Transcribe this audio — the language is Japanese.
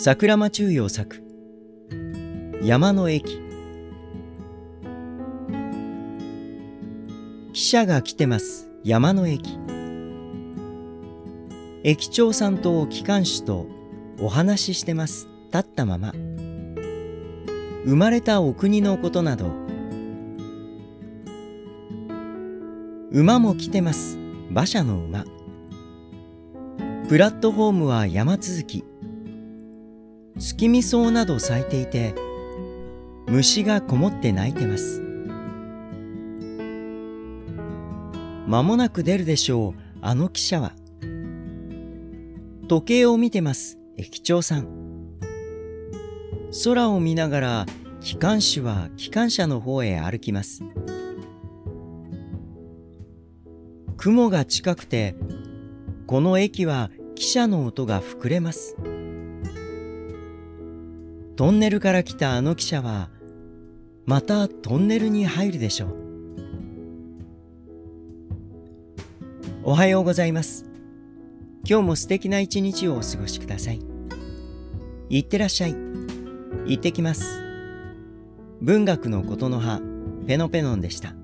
桜間中陽作。山の駅。汽車が来てます。山の駅。駅長さんと機関士とお話ししてます。立ったまま。生まれたお国のことなど。馬も来てます。馬車の馬。プラットフォームは山続き。月見草など咲いていて虫がこもって鳴いてます。間もなく出るでしょうあの汽車は。時計を見てます駅長さん。空を見ながら機関士は機関車の方へ歩きます。雲が近くてこの駅は汽車の音が膨れます。トンネルから来たあの汽車はまたトンネルに入るでしょう。おはようございます。今日も素敵な一日をお過ごしください。いってらっしゃい。行ってきます。文学のことの葉ペノペノンでした。